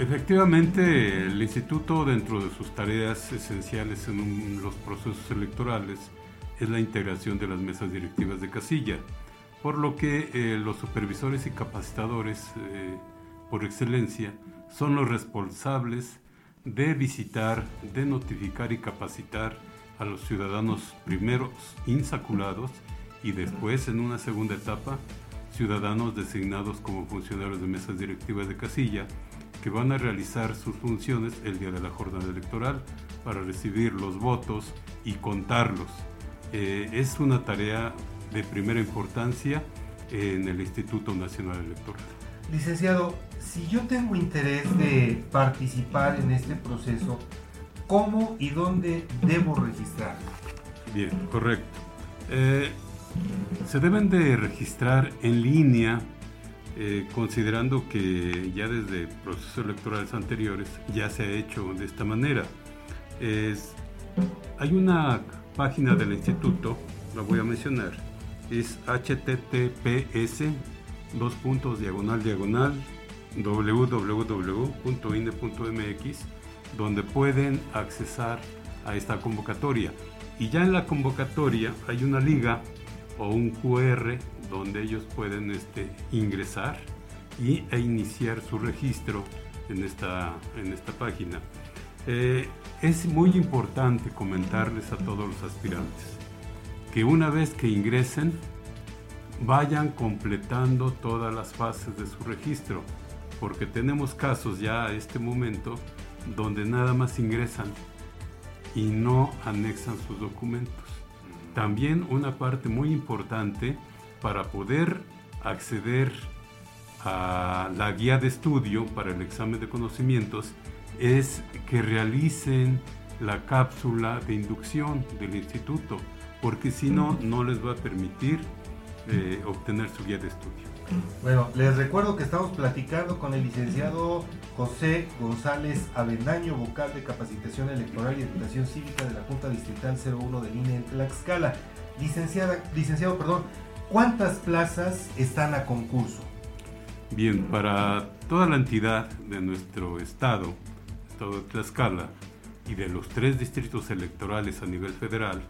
Efectivamente, el instituto dentro de sus tareas esenciales en los procesos electorales es la integración de las mesas directivas de casilla, por lo que eh, los supervisores y capacitadores eh, por excelencia son los responsables de visitar, de notificar y capacitar a los ciudadanos primeros insaculados y después en una segunda etapa ciudadanos designados como funcionarios de mesas directivas de casilla que van a realizar sus funciones el día de la jornada electoral para recibir los votos y contarlos. Eh, es una tarea de primera importancia en el Instituto Nacional Electoral. Licenciado, si yo tengo interés de participar en este proceso, ¿cómo y dónde debo registrar? Bien, correcto. Eh, se deben de registrar en línea, eh, considerando que ya desde procesos electorales anteriores ya se ha hecho de esta manera. hay una página del instituto, la voy a mencionar, es https dos puntos diagonal diagonal www.inde.mx donde pueden accesar a esta convocatoria. Y ya en la convocatoria hay una liga o un QR donde ellos pueden este, ingresar y, e iniciar su registro en esta, en esta página. Eh, es muy importante comentarles a todos los aspirantes que una vez que ingresen vayan completando todas las fases de su registro, porque tenemos casos ya a este momento donde nada más ingresan y no anexan sus documentos. También una parte muy importante para poder acceder a la guía de estudio para el examen de conocimientos es que realicen la cápsula de inducción del instituto, porque si no, no les va a permitir eh, obtener su guía de estudio. Bueno, les recuerdo que estamos platicando con el licenciado José González Avendaño, vocal de capacitación electoral y educación cívica de la Junta Distrital 01 de línea en Tlaxcala. Licenciada, licenciado, perdón, ¿cuántas plazas están a concurso? Bien, para toda la entidad de nuestro estado, estado de Tlaxcala, y de los tres distritos electorales a nivel federal,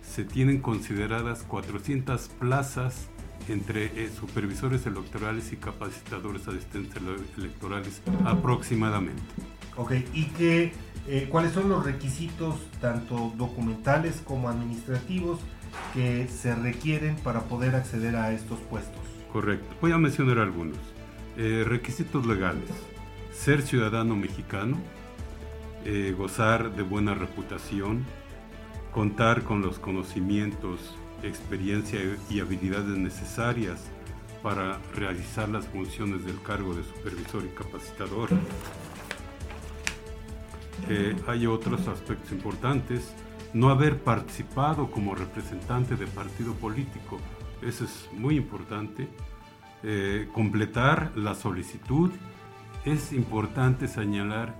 se tienen consideradas 400 plazas entre eh, supervisores electorales y capacitadores asistentes electorales aproximadamente. Ok, ¿y qué, eh, cuáles son los requisitos, tanto documentales como administrativos, que se requieren para poder acceder a estos puestos? Correcto, voy a mencionar algunos. Eh, requisitos legales. Ser ciudadano mexicano, gozar de buena reputación, contar con los conocimientos experiencia y habilidades necesarias para realizar las funciones del cargo de supervisor y capacitador. Eh, hay otros aspectos importantes. No haber participado como representante de partido político, eso es muy importante. Eh, completar la solicitud. Es importante señalar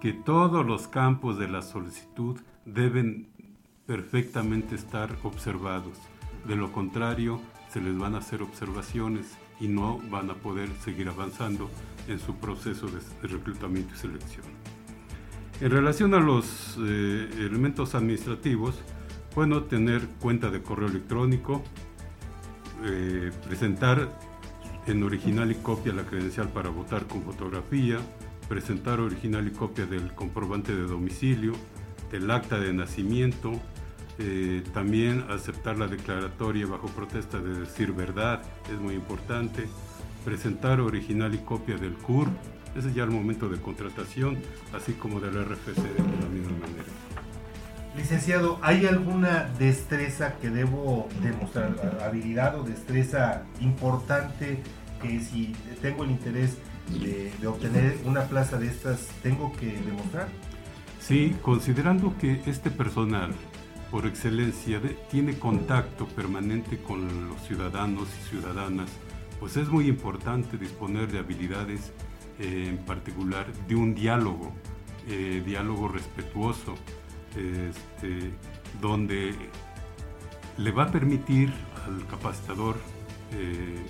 que todos los campos de la solicitud deben perfectamente estar observados. De lo contrario, se les van a hacer observaciones y no van a poder seguir avanzando en su proceso de, reclutamiento y selección. En relación a los eh, elementos administrativos, bueno, tener cuenta de correo electrónico, eh, presentar en original y copia la credencial para votar con fotografía, presentar original y copia del comprobante de domicilio, el acta de nacimiento, eh, también aceptar la declaratoria bajo protesta de decir verdad es muy importante. Presentar original y copia del CUR, ese es ya el momento de contratación, así como del RFC de la misma manera. Licenciado, ¿hay alguna destreza que debo demostrar, habilidad o destreza importante que si tengo el interés de obtener una plaza de estas, tengo que demostrar? Sí, considerando que este personal por excelencia tiene contacto permanente con los ciudadanos y ciudadanas, pues es muy importante disponer de habilidades, eh, en particular de un diálogo, eh, diálogo respetuoso, este, donde le va a permitir al capacitador eh,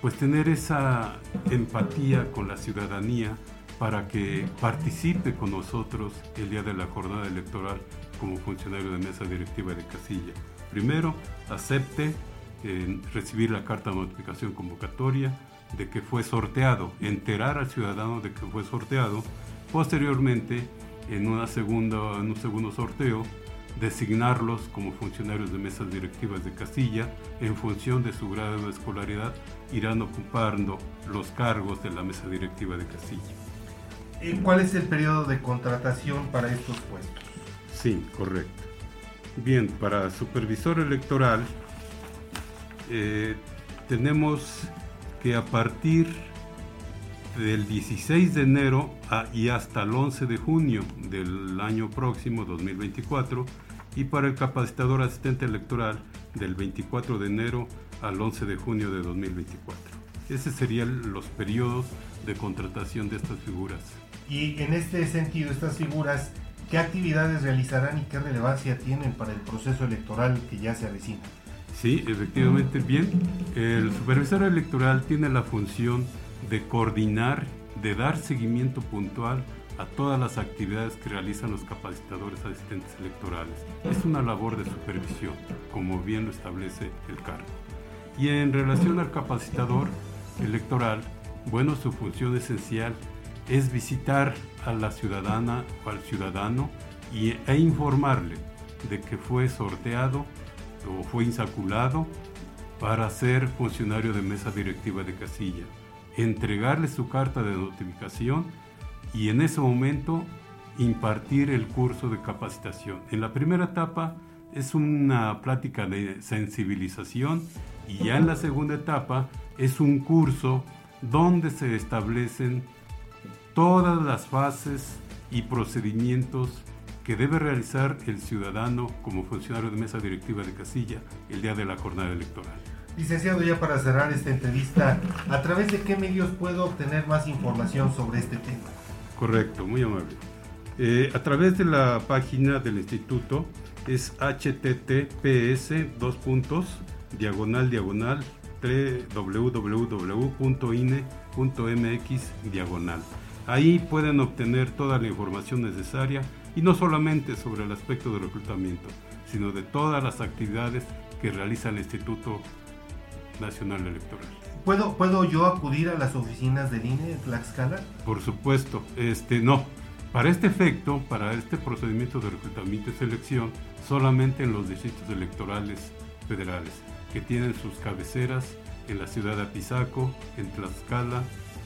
pues tener esa empatía con la ciudadanía para que participe con nosotros el día de la jornada electoral como funcionario de mesa directiva de casilla. Primero, acepte eh, recibir la carta de notificación convocatoria de que fue sorteado, enterar al ciudadano de que fue sorteado. Posteriormente, en, una segunda, en un segundo sorteo, designarlos como funcionarios de mesas directivas de Castilla en función de su grado de escolaridad irán ocupando los cargos de la mesa directiva de Castilla. ¿Cuál es el periodo de contratación para estos puestos? Sí, correcto. Bien, para supervisor electoral eh, tenemos que a partir del 16 de enero y hasta el 11 de junio del año próximo, 2024, y para el capacitador asistente electoral del 24 de enero al 11 de junio de 2024. Esos serían los periodos de contratación de estas figuras. Y en este sentido, estas figuras, ¿qué actividades realizarán y qué relevancia tienen para el proceso electoral que ya se avecina? Sí, efectivamente, bien. El supervisor electoral tiene la función de coordinar, de dar seguimiento puntual a todas las actividades que realizan los capacitadores asistentes electorales. Es una labor de supervisión, como bien lo establece el cargo. Y en relación al capacitador electoral, bueno, su función esencial es visitar a la ciudadana o al ciudadano y, e informarle de que fue sorteado o fue insaculado para ser funcionario de mesa directiva de casilla, entregarle su carta de notificación y en ese momento impartir el curso de capacitación. En la primera etapa es una plática de sensibilización y ya en la segunda etapa es un curso donde se establecen todas las fases y procedimientos que debe realizar el ciudadano como funcionario de mesa directiva de casilla el día de la jornada electoral. Licenciado, ya para cerrar esta entrevista, ¿a través de qué medios puedo obtener más información sobre este tema? Correcto, muy amable. Eh, a través de la página del instituto es https dos puntos diagonal diagonal www.ine.mx diagonal. Ahí pueden obtener toda la información necesaria y no solamente sobre el aspecto de reclutamiento, sino de todas las actividades que realiza el Instituto Nacional Electoral. ¿Puedo, ¿Puedo yo acudir a las oficinas del INE en Tlaxcala? Por supuesto, este, no. Para este efecto, para este procedimiento de reclutamiento y selección, solamente en los distritos electorales federales, que tienen sus cabeceras en la ciudad de Apizaco, en Tlaxcala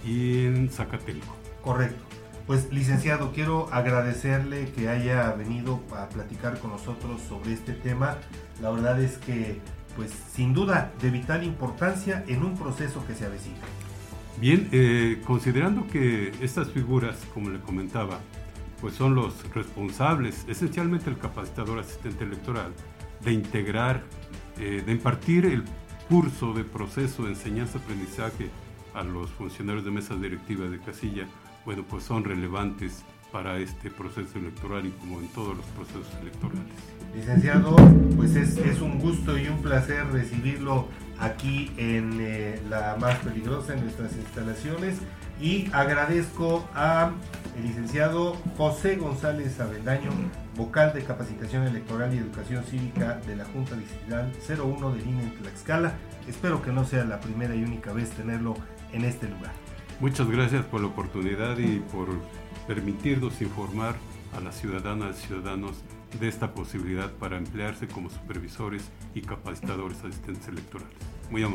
y en Zacatelco. Correcto. Pues licenciado, quiero agradecerle que haya venido a platicar con nosotros sobre este tema. La verdad es que pues sin duda de vital importancia en un proceso que se avecina. Bien, eh, considerando que estas figuras, como le comentaba, pues son los responsables, esencialmente el capacitador asistente electoral, de integrar, eh, de impartir el curso de proceso de enseñanza-aprendizaje a los funcionarios de mesas directivas de casilla, bueno, pues son relevantes para este proceso electoral y como en todos los procesos electorales. Licenciado, pues es, un gusto y un placer recibirlo aquí en eh, la más peligrosa, en nuestras instalaciones, y agradezco a el licenciado José González Avendaño, vocal de Capacitación Electoral y Educación Cívica de la Junta Distrital 01 de Línea en Tlaxcala. Espero que no sea la primera y única vez tenerlo en este lugar. Muchas gracias por la oportunidad y por permitirnos informar a las ciudadanas y ciudadanos de esta posibilidad para emplearse como supervisores y capacitadores asistentes electorales. Muy amable.